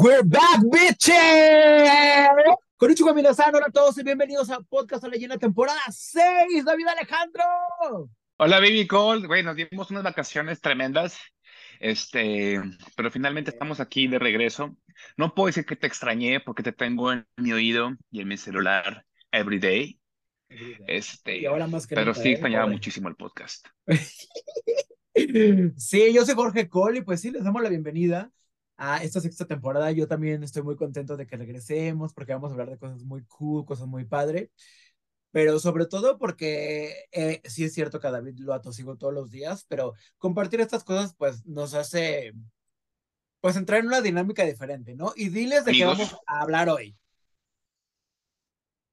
We're back, bitches. Konnichiwa minasan, hola a todos y bienvenidos a Podcast a Leyenda temporada 6. David Alejandro. Hola, Baby Cole. Güey, nos dimos unas vacaciones tremendas. Este, pero finalmente estamos aquí de regreso. No puedo decir que te extrañé porque te tengo en mi oído y en mi celular every day. Este, Y ahora más que pero nunca, sí ¿eh? extrañaba Joder. muchísimo el podcast. Sí, yo soy Jorge Cole y pues sí, les damos la bienvenida a esta sexta temporada. Yo también estoy muy contento de que regresemos porque vamos a hablar de cosas muy cool, cosas muy padre. Pero sobre todo porque eh, sí es cierto que a David lo atosigo todos los días, pero compartir estas cosas pues nos hace pues entrar en una dinámica diferente, ¿no? Y diles de qué vamos a hablar hoy.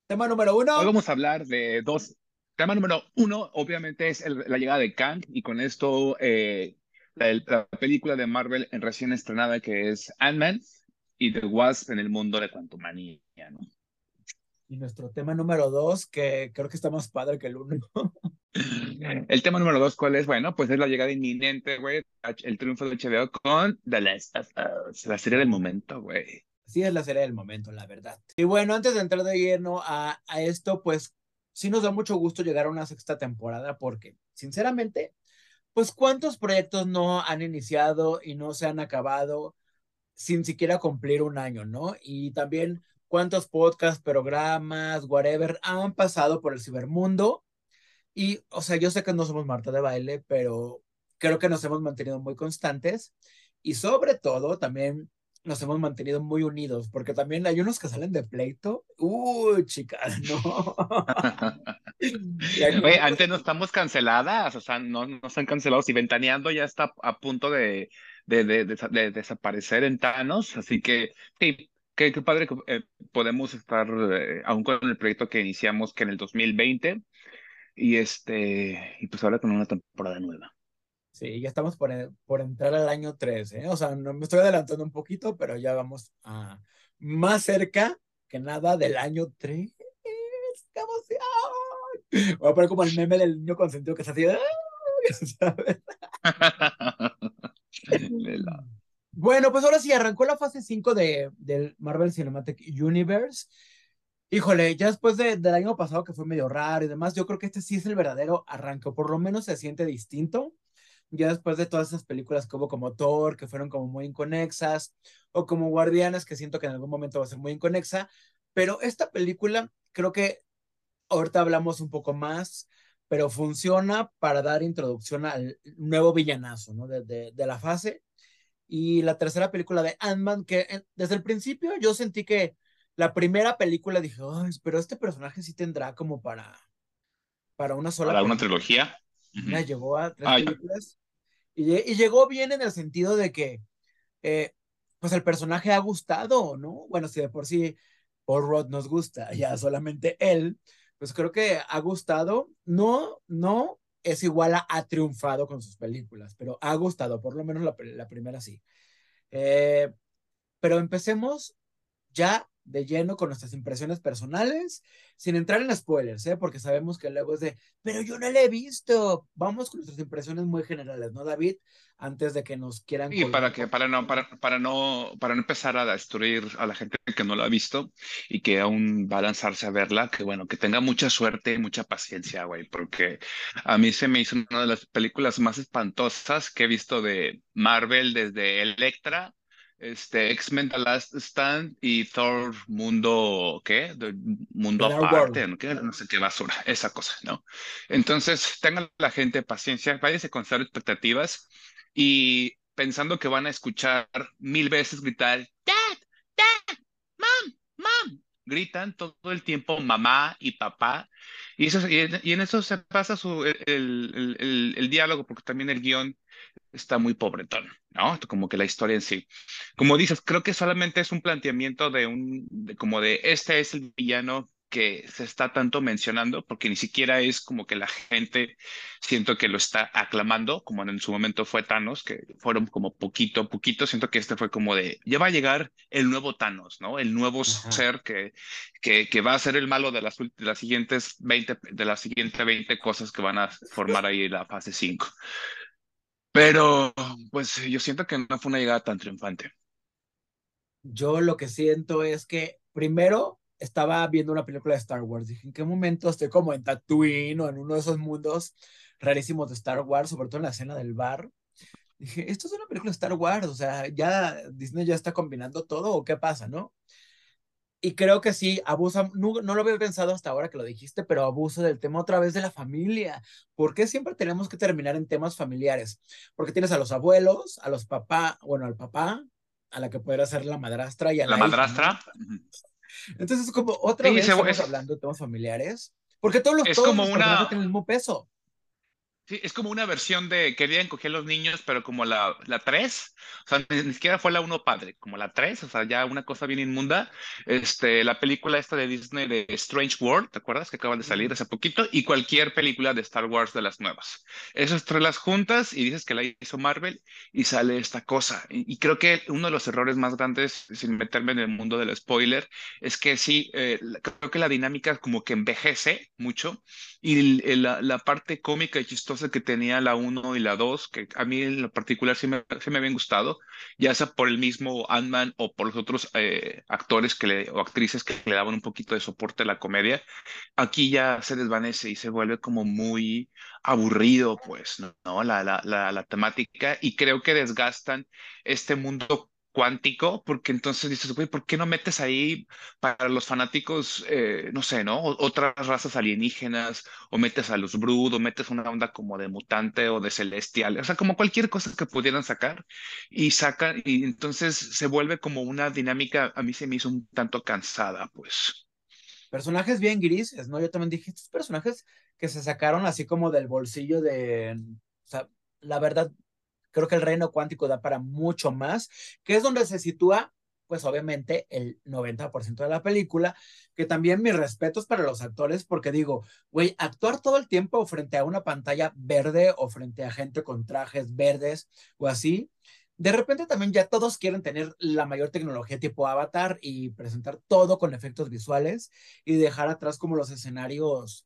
Tema número uno. Hoy vamos a hablar de dos. Tema número uno, obviamente, es el- la llegada de Kang y con esto eh, la, la película de Marvel en recién estrenada que es Ant-Man y The Wasp en el mundo de Quantumania, ¿no? Y nuestro tema número dos, que creo que está más padre que el uno. El tema número dos, ¿cuál es? Bueno, pues es la llegada inminente, güey, el triunfo de HBO con The Last of Us, la serie del momento, güey. Sí, es la serie del momento, la verdad. Y bueno, antes de entrar de lleno a, a esto, pues sí nos da mucho gusto llegar a una sexta temporada porque, sinceramente, pues cuántos proyectos no han iniciado y no se han acabado sin siquiera cumplir un año, ¿no? Y también cuántos podcasts, programas, whatever, han pasado por el cibermundo. Y, o sea, yo sé que no somos Marta de baile, pero creo que nos hemos mantenido muy constantes y sobre todo también nos hemos mantenido muy unidos, porque también hay unos que salen de pleito. Uy, chicas, no. Unos- antes no estamos canceladas, o sea, no, no están cancelados y Ventaneando ya está a punto de, de, de- de- de desaparecer en Thanos, así que sí, qué, qué padre que eh, podemos estar eh, aún con el proyecto que iniciamos que en el 2020 y este, y pues ahora con una temporada nueva. Sí, ya estamos por, por entrar al año 3, ¿eh? O sea, no me estoy adelantando un poquito, pero ya vamos a más cerca que nada del año 3. ¡Qué emoción! Voy a poner como el meme del niño consentido que así. ¡ah! ¿sabes? Bueno, pues ahora sí, arrancó la fase 5 de, del Marvel Cinematic Universe. Híjole, ya después de- del año pasado que fue medio raro y demás, yo creo que este sí es el verdadero arranque, o por lo menos se siente distinto. Ya después de todas esas películas que hubo como Thor, que fueron como muy inconexas, o como Guardianes, que siento que en algún momento va a ser muy inconexa, pero esta película creo que ahorita hablamos un poco más, pero funciona para dar introducción al nuevo villanazo, ¿no? De, de, de la fase. Y la tercera película de Ant-Man, que desde el principio yo sentí que la primera película dije, ay, pero este personaje sí tendrá como para, para una sola Para una película". trilogía. Ujú. Mira, llegó a tres Ay. películas y, y llegó bien en el sentido de que eh, pues el personaje ha gustado, ¿no? Bueno, si de por sí Paul Rudd nos gusta, ya solamente él, pues creo que ha gustado. No, no es igual a ha triunfado con sus películas, pero ha gustado, por lo menos la, pri- la primera sí. Eh, pero empecemos ya de lleno con nuestras impresiones personales, sin entrar en spoilers, ¿eh? porque sabemos que luego es de, pero yo no la he visto. Vamos con nuestras impresiones muy generales, ¿no, David? Antes de que nos quieran. Y para que, para no, para, para no, para no empezar a destruir a la gente que no la ha visto y que aún va a lanzarse a verla, que bueno, que tenga mucha suerte y mucha paciencia, güey, porque a mí se me hizo una de las películas más espantosas que he visto de Marvel desde Electra, este, X-Men The Last Stand y Thor Mundo, ¿qué? De Mundo The Aparte. ¿no? ¿Qué? no sé qué basura, esa cosa, ¿no? Entonces, tengan la gente paciencia, váyanse con cero expectativas y pensando que van a escuchar mil veces gritar, Dad, Dad, Mom, Mom. Gritan todo el tiempo mamá y papá. Y, eso, y, en, y en eso se pasa su, el, el, el, el diálogo, porque también el guion está muy pobretón, ¿no? Como que la historia en sí. Como dices, creo que solamente es un planteamiento de un, de como de este es el villano que se está tanto mencionando, porque ni siquiera es como que la gente siento que lo está aclamando, como en su momento fue Thanos, que fueron como poquito a poquito, siento que este fue como de, ya va a llegar el nuevo Thanos, ¿no? El nuevo Ajá. ser que, que, que va a ser el malo de las, de las siguientes 20, de las siguientes 20 cosas que van a formar ahí la fase 5. Pero, pues yo siento que no fue una llegada tan triunfante. Yo lo que siento es que primero estaba viendo una película de Star Wars. Dije, ¿en qué momento estoy como en Tatooine o en uno de esos mundos rarísimos de Star Wars, sobre todo en la escena del bar? Dije, esto es una película de Star Wars, o sea, ya Disney ya está combinando todo o qué pasa, ¿no? Y creo que sí, abusa, no, no, lo había pensado hasta ahora que lo dijiste, pero abuso del tema otra vez de la familia. ¿Por qué siempre tenemos que terminar en temas familiares? Porque tienes a los abuelos, a los papás, bueno, al papá, a la que podría ser la madrastra y a la, la madrastra. Entonces, como otra vez estamos hablando de temas familiares, porque todos los, es todos como una... tienen el mismo peso. Sí, es como una versión de querían coger a los niños, pero como la, la 3, o sea, ni, siquiera fue la 1 padre, como la 3, o sea, ya una cosa bien inmunda. Este, la película esta de Disney de Strange World, ¿te acuerdas? Que acaban de salir hace poquito, y cualquier película de Star Wars de las nuevas. Esas tres las juntas y dices que la hizo Marvel y sale esta cosa. Y, creo que uno de los errores más grandes, sin meterme en el mundo del spoiler, es que sí, eh, creo que la dinámica como que envejece mucho y la, la parte cómica y chistosa que tenía la 1 y la 2, que a mí en lo particular sí me, sí me habían gustado, ya sea por el mismo Ant-Man o por los otros eh, actores que o actrices que le daban un poquito de soporte a la comedia, aquí ya se desvanece y se vuelve como muy aburrido, pues, ¿no? La, la, la, la temática y creo que desgastan este mundo cuántico, porque entonces dices, güey, ¿por qué no metes ahí para los fanáticos, eh, no sé, ¿no? otras razas alienígenas, o metes a los Brood, o metes una onda como de mutante o de celestial, o sea, como cualquier cosa que pudieran sacar, y sacan, y entonces se vuelve como una dinámica, a mí se me hizo un tanto cansada, pues. Personajes bien grises, ¿no? Yo también dije, estos personajes que se sacaron así como del bolsillo de, o sea, la verdad, Creo que el reino cuántico da para mucho más, que es donde se sitúa, pues obviamente, el 90% de la película, que también mis respetos para los actores, porque digo, güey, actuar todo el tiempo frente a una pantalla verde o frente a gente con trajes verdes o así, de repente también ya todos quieren tener la mayor tecnología tipo avatar y presentar todo con efectos visuales y dejar atrás como los escenarios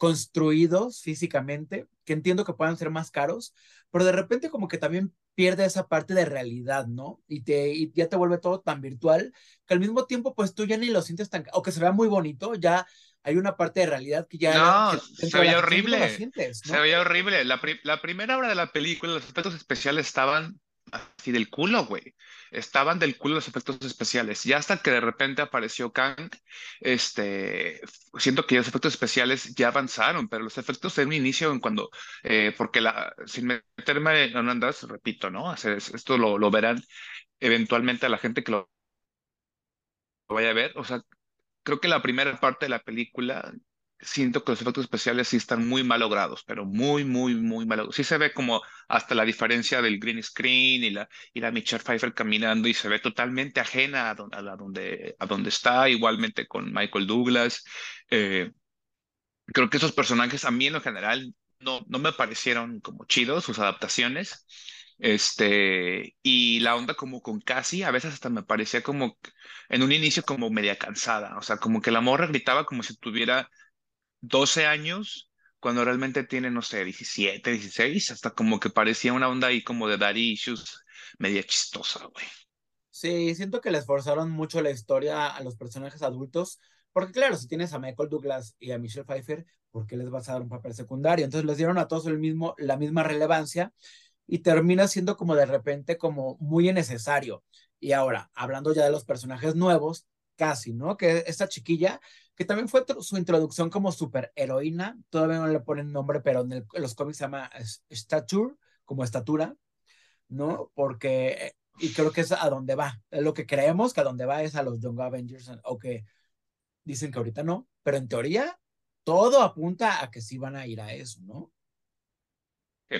construidos físicamente, que entiendo que puedan ser más caros, pero de repente como que también pierde esa parte de realidad, ¿no? Y, te, ya te vuelve todo tan virtual que al mismo tiempo pues tú ya ni lo sientes tan, o que se vea muy bonito, ya hay una parte de realidad que ya... No, se veía horrible. Se veía horrible. La, la primera hora de la película, los efectos especiales estaban así del culo, güey. Estaban del culo los efectos especiales. Ya hasta que de repente apareció Kang, este, siento que los efectos especiales ya avanzaron, pero los efectos en un inicio, en cuando, eh, porque la, sin meterme en andas, repito, ¿no? Esto lo, lo verán eventualmente a la gente que lo vaya a ver. O sea, creo que la primera parte de la película siento que los efectos especiales sí están muy mal logrados, pero muy, muy, muy mal logrados. Sí se ve como hasta la diferencia del green screen y la, y la Michelle Pfeiffer caminando y se ve totalmente ajena a, donde, a donde está, igualmente con Michael Douglas. Eh, creo que esos personajes a mí en lo general no, no me parecieron como chidos, sus adaptaciones. Este, y la onda como con Cassie, a veces hasta me parecía como en un inicio como media cansada, o sea, como que la morra gritaba como si tuviera 12 años, cuando realmente tiene, no sé, 17, 16, hasta como que parecía una onda ahí como de daddy issues media chistosa, güey. Sí, siento que les forzaron mucho la historia a los personajes adultos, porque claro, si tienes a Michael Douglas y a Michelle Pfeiffer, ¿por qué les vas a dar un papel secundario? Entonces les dieron a todos el mismo, la misma relevancia y termina siendo como de repente como muy innecesario. Y ahora, hablando ya de los personajes nuevos, casi, ¿no? Que esta chiquilla que también fue su introducción como superheroína, todavía no le ponen nombre, pero en, los cómics se llama Stature, como estatura, ¿no? Porque, y creo que es a donde va, lo que creemos que a donde va es a los Young Avengers, o que dicen que ahorita no, pero en teoría todo apunta a que sí van a ir a eso, ¿no? Sí,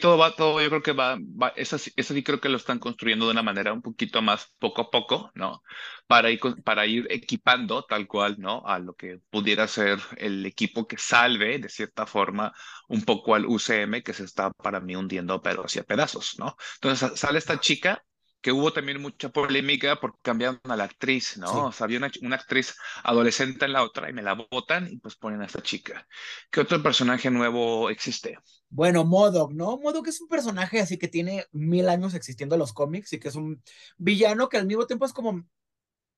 todo va, todo yo creo que va, va eso, sí creo que lo están construyendo de una manera un poquito más poco a poco, ¿no? Para ir, para ir equipando tal cual, ¿no? A lo que pudiera ser el equipo que salve, de cierta forma, un poco al UCM que se está para mí hundiendo, pero hacia pedazos, ¿no? Entonces sale esta chica que hubo también mucha polémica porque cambiaron a la actriz, ¿no? O sea, había una, una, actriz adolescente en la otra y me la votan y pues ponen a esta chica. ¿Qué otro personaje nuevo existe? Bueno, Modok, ¿no? Modok es un personaje así que tiene mil años existiendo en los cómics y que es un villano que al mismo tiempo es como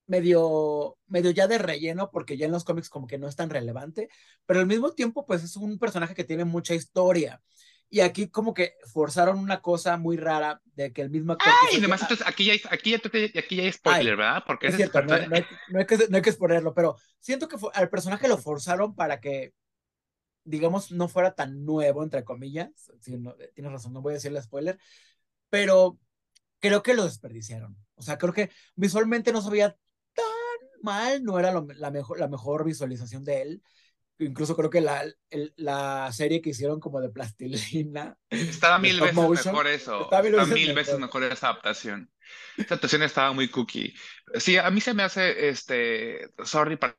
medio, medio ya de relleno, porque ya en los cómics como que no es tan relevante, pero al mismo tiempo, pues es un personaje que tiene mucha historia. Y aquí como que forzaron una cosa muy rara de que el mismo actor... Ay, además, entonces, aquí ya, hay, aquí, ya, aquí ya hay spoiler, ¿verdad? Porque es cierto, no, hay, que, no, hay, que, no exponerlo, pero siento que al personaje lo forzaron para que, digamos, no fuera tan nuevo, entre comillas. Sí, no, tienes razón, no voy a decirle spoiler, pero creo que lo desperdiciaron. O sea, creo que visualmente no se veía mal, no era la, mejor, la mejor visualización de él. Incluso creo que la, la serie que hicieron como de plastilina. Estaba mil veces mejor eso. Estaba mil, veces, mejor. esa adaptación. Esa adaptación estaba muy cookie. Sí, a mí se me hace, este, sorry para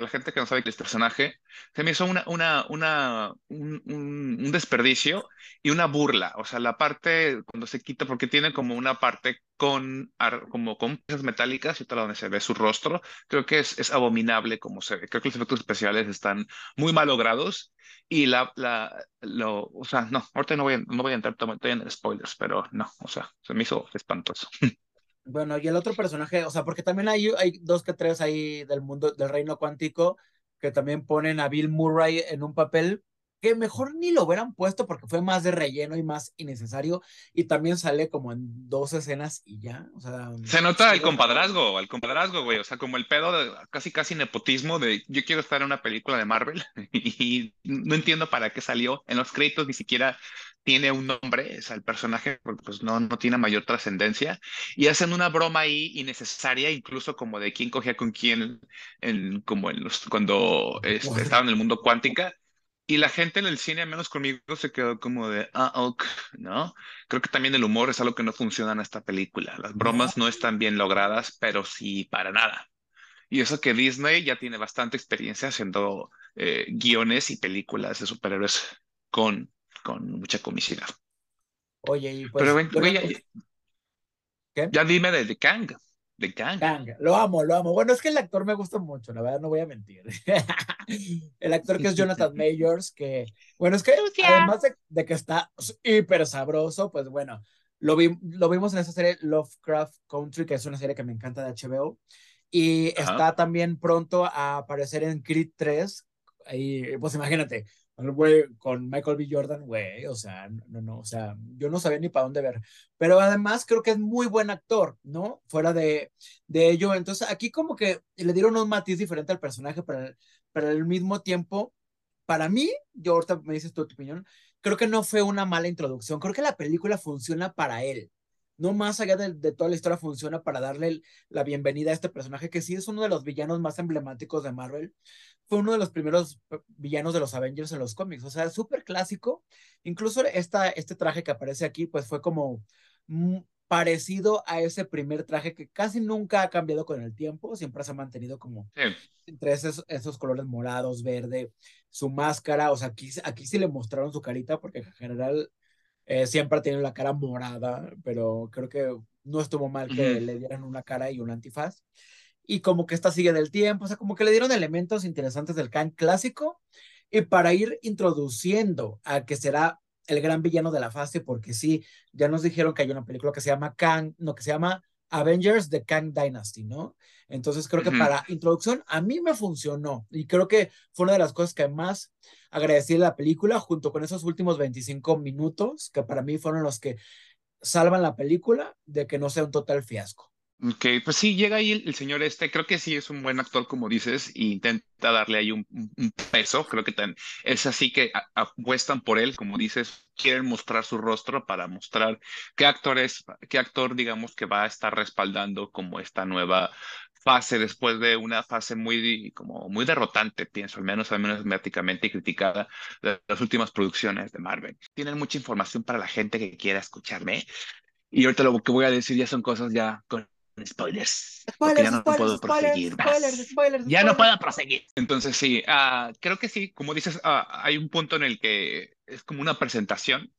la gente que no sabe que es personaje, se me hizo una, una, una, un, un, desperdicio y una burla. O sea, la parte cuando se quita, porque tiene como una parte con, como con piezas metálicas y otra donde se ve su rostro, creo que es, es abominable como se ve. Creo que los efectos especiales están muy mal logrados y la, la, lo, o sea, no, ahorita no voy a, no voy a entrar en spoilers, pero no, o sea, se me hizo espantoso. Bueno, y el otro personaje, o sea, porque también hay, hay dos que tres ahí del mundo, del reino cuántico, que también ponen a Bill Murray en un papel que mejor ni lo hubieran puesto porque fue más de relleno y más innecesario y también sale como en dos escenas y ya, o sea... Se nota el compadrazgo, el compadrazgo, güey, o sea, como el pedo de casi casi nepotismo de yo quiero estar en una película de Marvel y no entiendo para qué salió, en los créditos ni siquiera tiene un nombre, es el personaje, pues no, no tiene mayor trascendencia, y hacen una broma ahí innecesaria, incluso como de quién cogía con quién, en, como en los, cuando este, estaba en el mundo cuántica, y la gente en el cine, al menos conmigo, se quedó como de, ah, ok, ¿no? Creo que también el humor es algo que no funciona en esta película. Las bromas no están bien logradas, pero sí para nada. Y eso que Disney ya tiene bastante experiencia haciendo eh, guiones y películas de superhéroes con, con mucha comicidad. Oye, y pues... Pero, ya, ¿Qué? ya dime de The Kang de Kang. Lo amo, lo amo. Bueno, es que el actor me gusta mucho, la verdad, no voy a mentir. el actor que es Jonathan Majors, que, bueno, es que además de, que está hiper sabroso, pues bueno, lo, vi, lo vimos en esa serie Lovecraft Country, que es una serie que me encanta de HBO. Y está también pronto a aparecer en Creed 3. Ahí, pues imagínate, güey, con Michael B. Jordan, güey, o sea, no, no, o sea, yo no sabía ni para dónde ver. Pero además creo que es muy buen actor, ¿no? Fuera de, de ello. Entonces aquí como que le dieron un matiz diferente al personaje, pero, pero al mismo tiempo, para mí, yo ahorita me dices tu opinión, creo que no fue una mala introducción. Creo que la película funciona para él no más allá de, toda la historia funciona para darle la bienvenida a este personaje que sí es uno de los villanos más emblemáticos de Marvel. Fue uno de los primeros eh, villanos de los Avengers en los cómics, o sea, súper clásico. Incluso esta, este traje que aparece aquí, pues fue como parecido a ese primer traje que casi nunca ha cambiado con el tiempo, siempre se ha mantenido como entre esos, esos colores morados, verde, su máscara, o sea, aquí, aquí sí le mostraron su carita porque en general eh, siempre ha tenido la cara morada, pero creo que no estuvo mal que le dieran una cara y un antifaz. Y como que esta sigue del tiempo, o sea, como que le dieron elementos interesantes del Kang clásico y para ir introduciendo a que será el gran villano de la fase, porque sí, ya nos dijeron que hay una película que se llama Kang, no, que se llama Avengers The Kang Dynasty, ¿no? Entonces creo que para introducción a mí me funcionó y creo que fue una de las cosas que más agradecí de la película junto con esos últimos 25 minutos que para mí fueron los que salvan la película de que no sea un total fiasco. Ok, pues sí, llega ahí el, señor este, creo que sí es un buen actor, como dices, e intenta darle ahí un, peso, creo que es así que apuestan por él, como dices, quieren mostrar su rostro para mostrar qué actor es, qué actor, digamos, que va a estar respaldando como esta nueva fase después de una fase muy, como muy derrotante, pienso, al menos, al menos mediáticamente y criticada de las últimas producciones de Marvel. Tienen mucha información para la gente que quiera escucharme. Y ahorita lo que voy a decir ya son cosas ya con spoilers. Spoilers, ya no puedo proseguir Ya no puedo proseguir. Entonces sí, uh, creo que sí, como dices, uh, hay un punto en el que es como una presentación.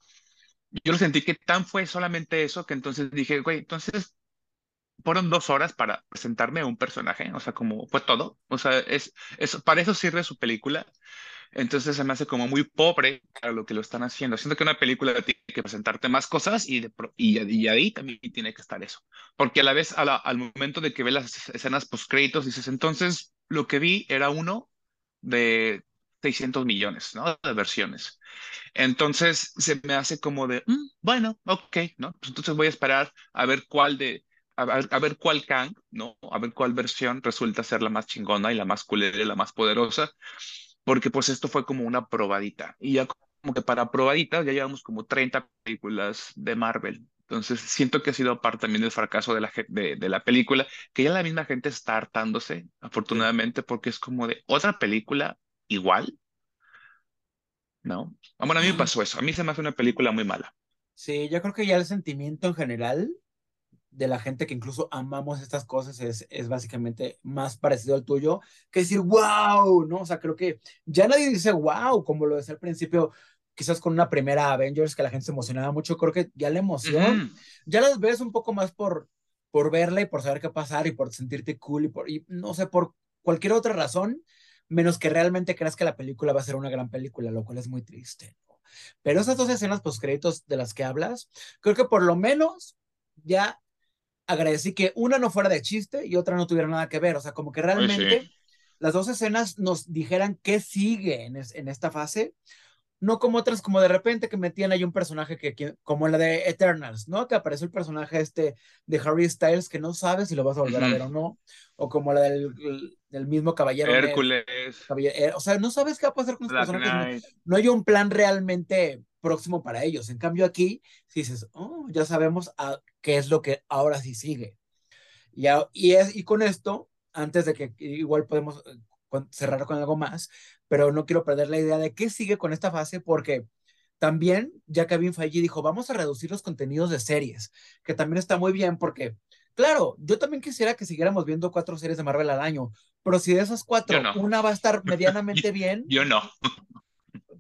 Yo lo sentí que tan fue solamente eso que entonces dije, güey, entonces fueron dos horas para presentarme a un personaje, o sea, como fue todo, o sea, es, es, para eso sirve su película, entonces se me hace como muy pobre a lo que lo están haciendo, siento que una película que presentarte más cosas y, de, y, y, ahí también tiene que estar eso, porque a la vez, a la, al momento de que ve las escenas post-créditos, dices, entonces lo que vi era uno de 600 millones, ¿no? De versiones. Entonces se me hace como de, mm, bueno, ok, ¿no? Pues entonces voy a esperar a ver cuál de, a ver, a ver cuál Kang, ¿no? A ver cuál versión resulta ser la más chingona y la más culera y la más poderosa, porque pues esto fue como una probadita. Y ya como que para probadita ya llevamos como 30 películas de Marvel. Entonces siento que ha sido parte también del fracaso de la, de, de la película, que ya la misma gente está hartándose, afortunadamente, porque es como de otra película igual. ¿No? Ah, bueno, a mí me pasó eso. A mí se me hace una película muy mala. Sí, yo creo que ya el sentimiento en general de la gente que incluso amamos estas cosas es, es básicamente más parecido al tuyo que decir wow, ¿no? O sea, creo que ya nadie dice wow, como lo decía al principio, quizás con una primera Avengers que la gente se emocionaba mucho, creo que ya la emoción, ya las ves un poco más por, por verla y por saber qué pasar y por sentirte cool y por, y no sé, por cualquier otra razón, menos que realmente creas que la película va a ser una gran película, lo cual es muy triste. Pero esas dos escenas postcréditos de las que hablas, creo que por lo menos ya agradecí que una no fuera de chiste y otra no tuviera nada que ver. O sea, como que realmente sí. las dos escenas nos dijeran qué sigue en, es, en, esta fase. No como otras, como de repente que metían ahí un personaje que, que, como la de Eternals, ¿no? Que apareció el personaje este de Harry Styles que no sabes si lo vas a volver uh -huh. a ver o no. O como la del, del mismo caballero. Hércules. Caballero, o sea, no sabes qué va a pasar con los personajes. No, no hay un plan realmente próximo para ellos. En cambio aquí, si dices, oh, ya sabemos a qué es lo que ahora sí sigue. Y, a, y, es, y con esto, antes de que igual podemos cerrar con algo más, pero no quiero perder la idea de qué sigue con esta fase porque también ya Kevin Feige dijo, vamos a reducir los contenidos de series, que también está muy bien porque, claro, yo también quisiera que siguiéramos viendo cuatro series de Marvel al año, pero si de esas cuatro no. una va a estar medianamente bien. Yo no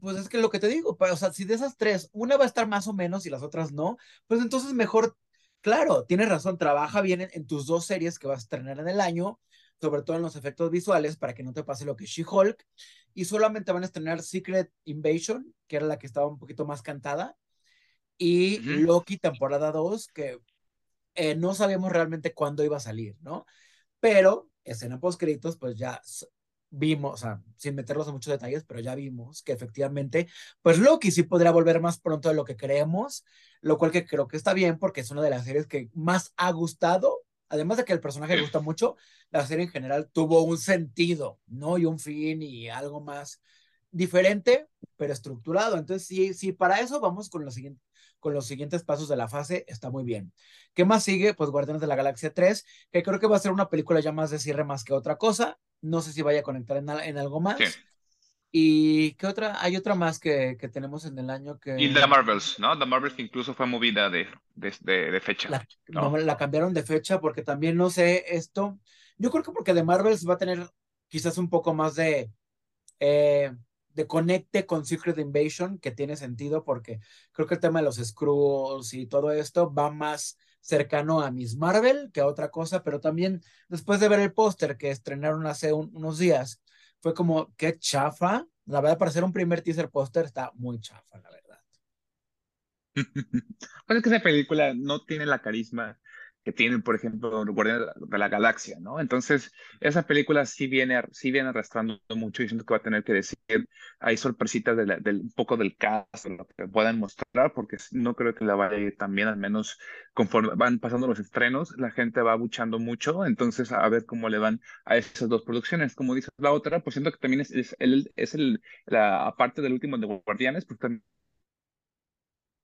pues es que lo que te digo, o sea, si de esas tres, una va a estar más o menos y las otras no, pues entonces mejor, claro, tienes razón, trabaja bien en, en tus dos series que vas a estrenar en el año, sobre todo en los efectos visuales, para que no te pase lo que She-Hulk, y solamente van a estrenar Secret Invasion, que era la que estaba un poquito más cantada, y uh -huh. Loki temporada 2, que eh, no sabíamos realmente cuándo iba a salir, ¿no? Pero escena post créditos, pues ya vimos, o sea, sin meterlos en muchos detalles, pero ya vimos que efectivamente, pues Loki sí podría volver más pronto de lo que creemos, lo cual que creo que está bien porque es una de las series que más ha gustado, además de que el personaje gusta mucho, la serie en general tuvo un sentido, ¿no? Y un fin y algo más diferente, pero estructurado. Entonces, sí, sí, para eso vamos con los, siguientes, pasos de la fase, está muy bien. ¿Qué más sigue? Pues Guardianes de la Galaxia 3, que creo que va a ser una película ya más de cierre más que otra cosa. No sé si vaya a conectar en, en algo más. Sí. ¿Y qué otra? Hay otra más que, que, tenemos en el año que... Y The Marvels, ¿no? The Marvels que incluso fue movida de, de, de, de fecha. La, ¿no? La cambiaron de fecha porque también no sé esto. Yo creo que porque The Marvels va a tener quizás un poco más de... Eh, de conecte con Secret Invasion, que tiene sentido porque creo que el tema de los Skrulls y todo esto va más cercano a Miss Marvel que a otra cosa, pero también después de ver el póster que estrenaron hace un, unos días, fue como, qué chafa. La verdad, para ser un primer teaser póster está muy chafa, la verdad. pues es que esa película no tiene la carisma que tienen, por ejemplo, Guardianes de la Galaxia, ¿no? Entonces, esa película sí viene, sí viene arrastrando mucho y siento que va a tener que decir, hay sorpresitas de del, un poco del cast, lo que puedan mostrar, porque no creo que la vaya a ir al menos conforme van pasando los estrenos, la gente va buchando mucho, entonces a ver cómo le van a esas dos producciones. Como dice la otra, pues siento que también es, es, el, es el, la aparte del último de Guardianes, pues también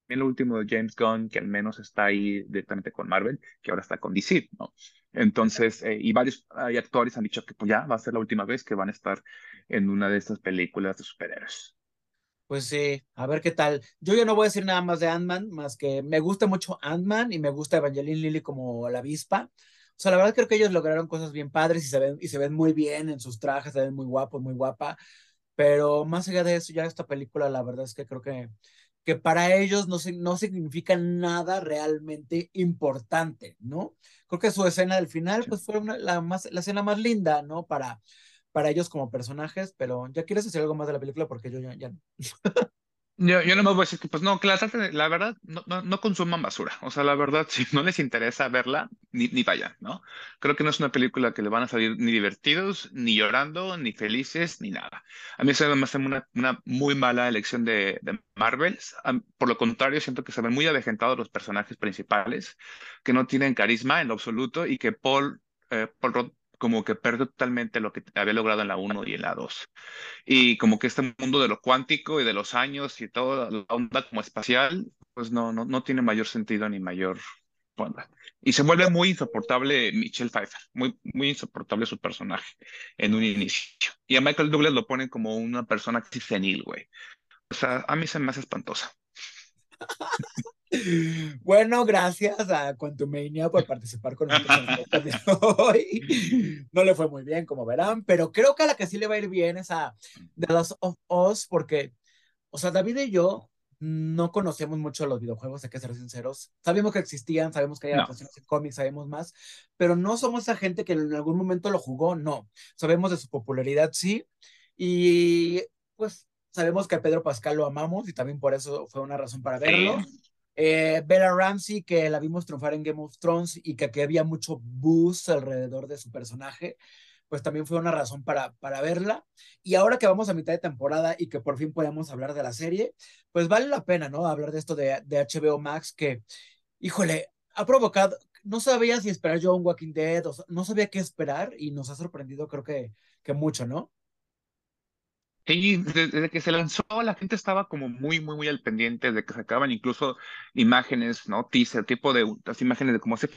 el último de James Gunn, que al menos está ahí directamente con Marvel, que ahora está con DC, ¿no? Entonces, eh, y varios actores han dicho que pues ya va a ser la última vez que van a estar en una de estas películas de superhéroes. Pues sí, a ver qué tal. Yo ya no voy a decir nada más de Ant-Man, más que me gusta mucho Ant-Man y me gusta Evangeline Lilly como la avispa. O sea, la verdad creo que ellos lograron cosas bien padres y se ven, y se ven muy bien en sus trajes, se ven muy guapos, muy guapa. Pero más allá de eso, ya esta película, la verdad es que creo que que para ellos no, no significa nada realmente importante, ¿no? Creo que su escena del final, pues fue la, más, la escena más linda, ¿no? Para, para ellos como personajes, pero ya quieres decir algo más de la película porque yo ya, ya no. Yo, yo no me voy a decir que, pues no, que la, verdad, no, no, no, consuman basura. O sea, la verdad, si no les interesa verla, ni, ni vayan, ¿no? Creo que no es una película que le van a salir ni divertidos, ni llorando, ni felices, ni nada. A mí se me hace una, una muy mala elección de, de Marvel. Por lo contrario, siento que se ven muy avejentados los personajes principales, que no tienen carisma en lo absoluto y que Paul, eh, Paul como que perdió totalmente lo que había logrado en la 1 y en la 2. Y como que este mundo de lo cuántico y de los años y toda la onda como espacial, pues no, no, no tiene mayor sentido ni mayor onda. Y se vuelve muy insoportable Michelle Pfeiffer, muy, muy insoportable su personaje en un inicio. Y a Michael Douglas lo ponen como una persona casi senil, güey. O sea, a mí se me hace espantosa. Bueno, gracias a Quantumania por participar con nosotros hoy. No le fue muy bien, como verán, pero creo que a la que sí le va a ir bien es a The Last of Us, porque, o sea, David y yo no conocemos mucho los videojuegos, hay que ser sinceros. Sabemos que existían, sabemos que hay adaptaciones en cómics, sabemos más, pero no somos esa gente que en algún momento lo jugó, no. Sabemos de su popularidad, sí, y pues sabemos que a Pedro Pascal lo amamos y también por eso fue una razón para verlo. Eh, Bella Ramsey, que la vimos triunfar en Game of Thrones y que aquí había mucho buzz alrededor de su personaje, pues también fue una razón para, para verla. Y ahora que vamos a mitad de temporada y que por fin podemos hablar de la serie, pues vale la pena, ¿no? Hablar de esto de, de HBO Max, que, híjole, ha provocado, no sabía si esperar yo un Walking Dead, o no sabía qué esperar y nos ha sorprendido creo que, que mucho, ¿no? Desde que se lanzó, la gente estaba como muy, muy, muy al pendiente de que sacaban incluso imágenes, ¿no? Teaser, tipo de las imágenes de cómo se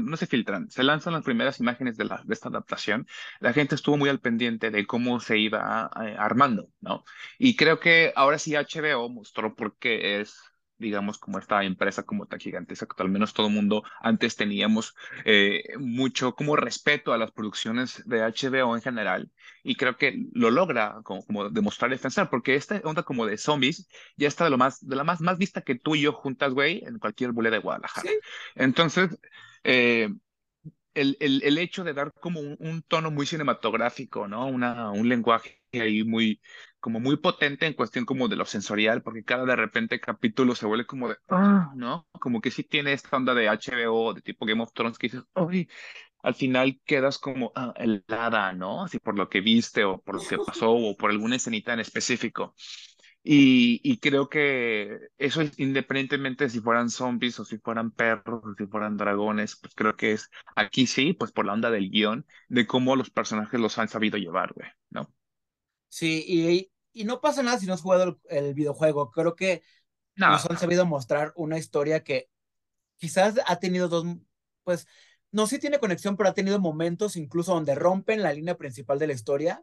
no se filtran, se lanzan las primeras imágenes de, la, esta adaptación, la gente estuvo muy al pendiente de cómo se iba eh, armando, ¿no? Y creo que ahora sí HBO mostró por qué es digamos, como esta empresa como tan gigantesca, que al menos todo el mundo antes teníamos eh, mucho como respeto a las producciones de HBO en general, y creo que lo logra como, como demostrar y defensar, porque esta onda como de zombies ya está de lo más, de la más, más vista que tú y yo juntas, güey, en cualquier bule de Guadalajara. Entonces, eh, el, el, el, hecho de dar como un, un, tono muy cinematográfico, ¿no? Una, un lenguaje ahí muy, como muy potente en cuestión como de lo sensorial, porque cada de repente capítulo se vuelve como de, ah, ¿no? Como que sí tiene esta onda de HBO, de tipo Game of Thrones, que dices, ¡ay! Al final quedas como ah, helada, ¿no? Así por lo que viste o por lo que pasó o por alguna escenita en específico. Y, y, creo que eso es independientemente si fueran zombies o si fueran perros o si fueran dragones, pues creo que es aquí sí, pues por la onda del guion, de cómo los personajes los han sabido llevar, güey, ¿no? Sí, y, y no pasa nada si no has jugado el, videojuego. Creo que nos han sabido mostrar una historia que quizás ha tenido dos, pues, no sí tiene conexión, pero ha tenido momentos incluso donde rompen la línea principal de la historia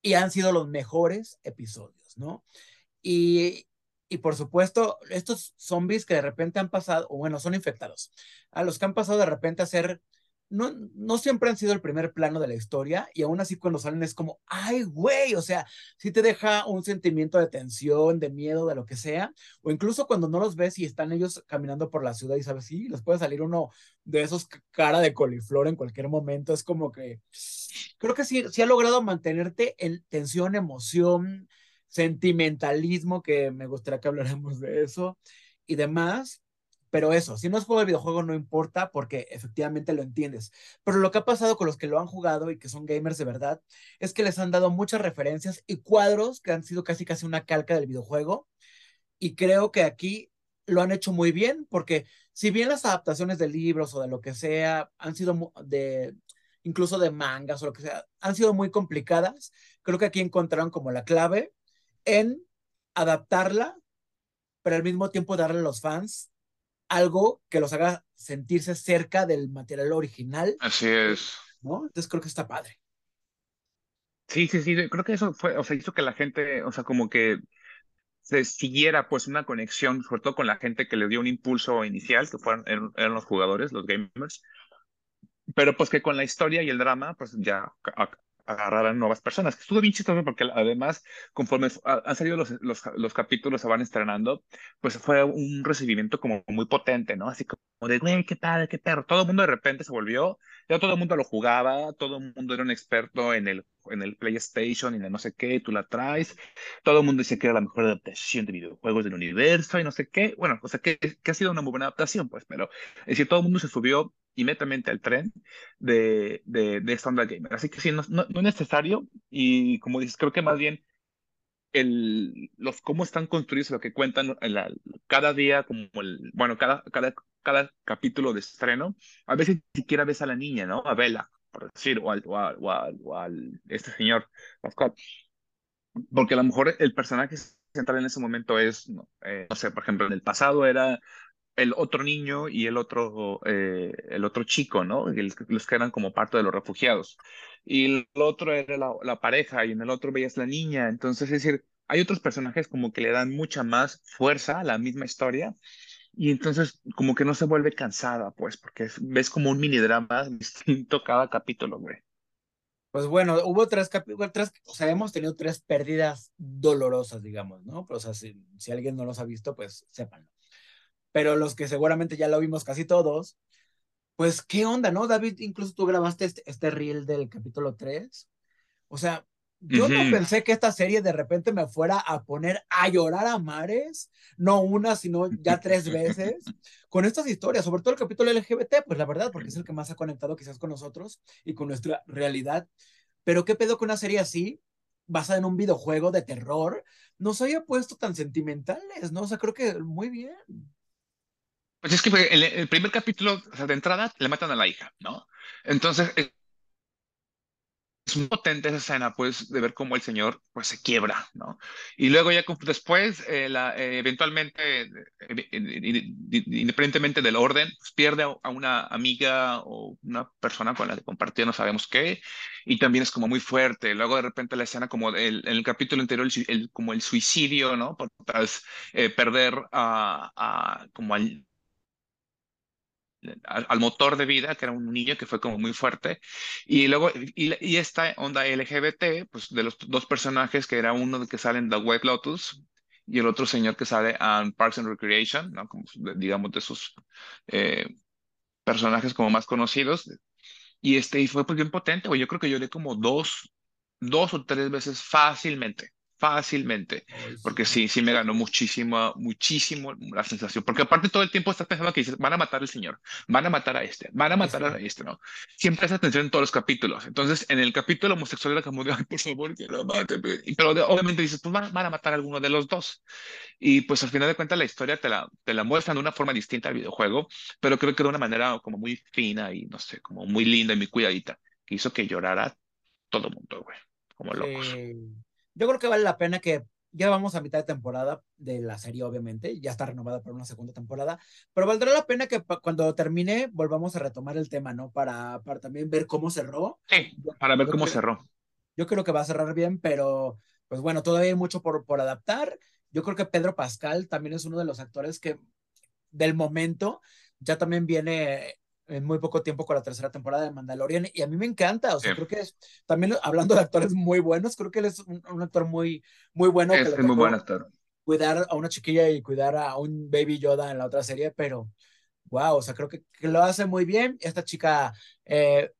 y han sido los mejores episodios, ¿no? Y, y por supuesto, estos zombies que de repente han pasado, o bueno, son infectados, a los que han pasado de repente a ser no, no siempre han sido el primer plano de la historia y aún así cuando salen es como, ay, güey, o sea, sí te deja un sentimiento de tensión, de miedo, de lo que sea, o incluso cuando no los ves y están ellos caminando por la ciudad y sabes, sí, les puede salir uno de esos cara de coliflor en cualquier momento, es como que creo que sí, sí ha logrado mantenerte en tensión, emoción, sentimentalismo, que me gustaría que habláramos de eso y demás pero eso, si no es juego de videojuego no importa porque efectivamente lo entiendes. Pero lo que ha pasado con los que lo han jugado y que son gamers de verdad es que les han dado muchas referencias y cuadros que han sido casi casi una calca del videojuego. Y creo que aquí lo han hecho muy bien porque si bien las adaptaciones de libros o de lo que sea han sido de incluso de mangas o lo que sea, han sido muy complicadas, creo que aquí encontraron como la clave en adaptarla, pero al mismo tiempo darle a los fans algo que los haga sentirse cerca del material original. Así es. ¿No? Entonces creo que está padre. Sí, sí, sí, creo que eso fue, o sea, hizo que la gente, o sea, como que se siguiera pues una conexión, sobre todo con la gente que le dio un impulso inicial, que fueron, eran, los jugadores, los gamers, pero pues que con la historia y el drama, pues ya agarraran nuevas personas. Estuvo bien chistoso porque además, conforme han salido los, los, los, capítulos, se van estrenando, pues fue un recibimiento como muy potente, ¿no? Así como de, güey, qué padre, qué perro. Todo el mundo de repente se volvió, ya todo el mundo lo jugaba, todo el mundo era un experto en el, en el PlayStation y de no sé qué, tú la traes. Todo el mundo dice que era la mejor adaptación de videojuegos del universo y no sé qué. Bueno, o sea, que, que ha sido una muy buena adaptación, pues, pero es decir, todo el mundo se subió inmediatamente al tren de, de, de esta onda gamer. Así que sí, no, no, es necesario y como dices, creo que más bien el, los cómo están construidos, lo que cuentan cada día, como el, bueno, cada, cada, cada capítulo de estreno, a veces ni siquiera ves a la niña, ¿no? A Bella, por decir, o al, o o al, este señor. Porque a lo mejor el personaje central en ese momento es, no, eh, no sé, por ejemplo, en el pasado era el otro niño y el otro, eh, el otro chico, ¿no? los que eran como parte de los refugiados. Y el otro era la, pareja y en el otro veías la niña. Entonces, es decir, hay otros personajes como que le dan mucha más fuerza a la misma historia y entonces como que no se vuelve cansada, pues, porque ves como un mini drama distinto cada capítulo, güey. Pues bueno, hubo tres capítulos, o sea, hemos tenido tres pérdidas dolorosas, digamos, ¿no? Pero, o sea, si, si alguien no los ha visto, pues sépanlo pero los que seguramente ya lo vimos casi todos, pues qué onda, ¿no? David, incluso tú grabaste este, este reel del capítulo 3. O sea, yo no pensé que esta serie de repente me fuera a poner a llorar a mares, no una, sino ya tres veces, con estas historias, sobre todo el capítulo LGBT, pues la verdad, porque es el que más ha conectado quizás con nosotros y con nuestra realidad. Pero qué pedo con una serie así, basada en un videojuego de terror, nos haya puesto tan sentimentales, ¿no? O sea, creo que muy bien. Pues es que el, el primer capítulo, o sea, de entrada, le matan a la hija, ¿no? Entonces, es muy potente esa escena, pues, de ver cómo el señor, pues, se quiebra, ¿no? Y luego ya después, eh, la, eh, eventualmente, eh, independientemente del orden, pues, pierde a, una amiga o una persona con la que compartió no sabemos qué, y también es como muy fuerte. Luego de repente la escena como el, en el capítulo anterior, el, como el suicidio, ¿no? Por tras perder a, a, como al al, motor de vida, que era un niño que fue como muy fuerte. Y luego, y, esta onda LGBT, pues de los dos personajes, que era uno que sale en The White Lotus y el otro señor que sale en Parks and Recreation, ¿no? Como, digamos, de sus eh, personajes como más conocidos. Y este fue pues bien potente, güey. Yo creo que lloré como dos, dos o tres veces fácilmente fácilmente, porque sí, sí me ganó muchísimo, muchísimo la sensación, porque aparte todo el tiempo estás pensando que dices, van a matar al señor, van a matar a este, van a matar a este, ¿no? Siempre esa atención en todos los capítulos, entonces en el capítulo homosexual era como de, ay, por favor, que lo mate, pero obviamente dices, pues van, a matar a alguno de los dos, y pues al final de cuentas la historia te la, te la muestran de una forma distinta al videojuego, pero creo que de una manera como muy fina y no sé, como muy linda y muy cuidadita, que hizo que llorara todo el mundo, güey, como locos yo creo que vale la pena que ya vamos a mitad de temporada de la serie, obviamente, ya está renovada para una segunda temporada, pero valdrá la pena que cuando termine volvamos a retomar el tema, ¿no? Para, para también ver cómo cerró. Sí, para ver cómo cerró. Yo creo que va a cerrar bien, pero pues bueno, todavía hay mucho por, por adaptar. Yo creo que Pedro Pascal también es uno de los actores que del momento ya también viene en muy poco tiempo con la tercera temporada de Mandalorian y a mí me encanta, o sea, creo que es, también hablando de actores muy buenos, creo que él es un, actor muy, muy bueno. Es, muy buen actor. Cuidar a una chiquilla y cuidar a un baby Yoda en la otra serie, pero wow, o sea, creo que, que lo hace muy bien. Esta chica, eh,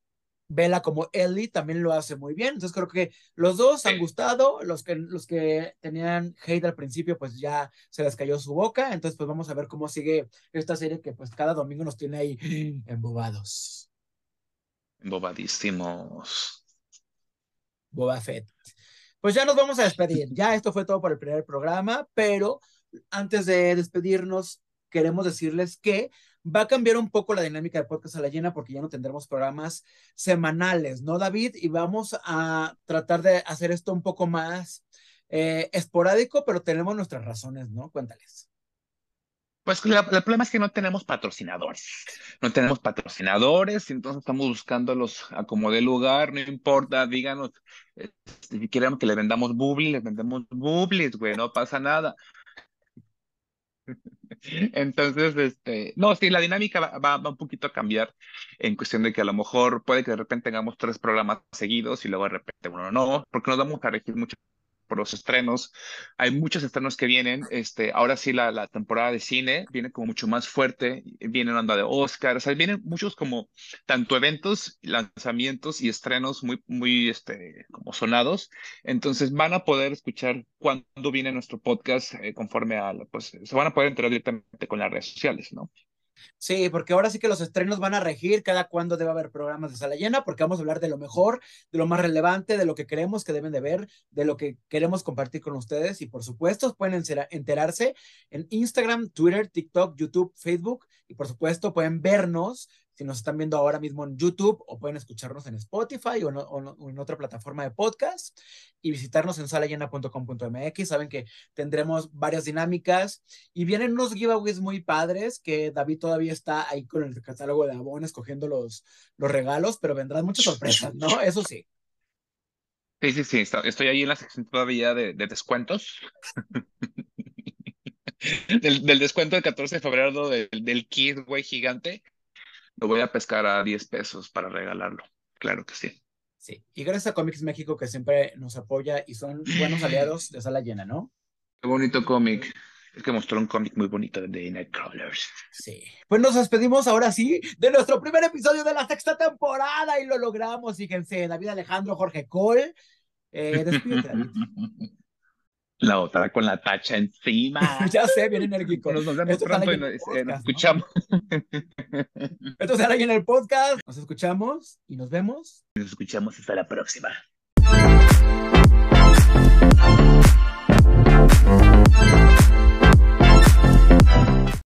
Vela como Ellie también lo hace muy bien. Entonces creo que los dos han gustado. Los que, los que tenían hate al principio, pues ya se les cayó su boca. Entonces, pues vamos a ver cómo sigue esta serie que pues cada domingo nos tiene ahí embobados. Embobadísimos. Boba Fett. Pues ya nos vamos a despedir. Ya esto fue todo por el primer programa, pero antes de despedirnos, queremos decirles que va a cambiar un poco la dinámica de podcast a la llena porque ya no tendremos programas semanales, ¿no, David? Y vamos a tratar de hacer esto un poco más eh, esporádico, pero tenemos nuestras razones, ¿no? Cuéntales. Pues el problema es que no tenemos patrocinadores. No tenemos patrocinadores, entonces estamos buscando los como de lugar, no importa, díganos, eh, si queremos que le vendamos bubbles, le vendemos bubbles, güey, no pasa nada. Entonces, este, no, sí, la dinámica va, va, va un poquito a cambiar en cuestión de que a lo mejor puede que de repente tengamos tres programas seguidos y luego de repente uno no, porque nos vamos a regir mucho por los estrenos. Hay muchos estrenos que vienen. Este, ahora sí, la, la temporada de cine viene como mucho más fuerte. Viene una onda de Oscar. O vienen muchos como tanto eventos, lanzamientos y estrenos muy, muy, este, como sonados. Entonces van a poder escuchar cuando viene nuestro podcast eh, conforme a, pues, se van a poder enterar directamente con las redes sociales, ¿no? Sí, porque ahora sí que los estrenos van a regir cada cuándo debe haber programas de sala llena, porque vamos a hablar de lo mejor, de lo más relevante, de lo que creemos que deben de ver, de lo que queremos compartir con ustedes. Y por supuesto pueden enterarse en Instagram, Twitter, TikTok, YouTube, Facebook. Y por supuesto pueden vernos si nos están viendo ahora mismo en YouTube o pueden escucharnos en Spotify o, o en otra plataforma de podcast y visitarnos en salallena.com.mx. Saben que tendremos varias dinámicas y vienen unos giveaways muy padres que David todavía está ahí con el catálogo de Avon escogiendo los, los regalos, pero vendrán muchas sorpresas, ¿no? Eso sí. Sí, sí, sí, estoy ahí en la sección todavía de, de descuentos. del, del, descuento del 14 de febrero del, del kit, güey, gigante lo voy a pescar a 10 pesos para regalarlo. Claro que sí. Sí, y gracias a Comics México que siempre nos apoya y son buenos aliados de sala llena, ¿no? Qué bonito cómic. Es que mostró un cómic muy bonito de Nightcrawlers. Sí. Pues nos despedimos ahora sí de nuestro primer episodio de la sexta temporada y lo logramos. Fíjense, David Alejandro, Jorge Cole. Eh, despídete, David. La otra con la tacha encima. ya sé, bien enérgico. Nos, vemos pronto y nos, podcast, nos escuchamos. ¿no? Esto será en el podcast. Nos escuchamos y nos vemos. Nos escuchamos hasta la próxima.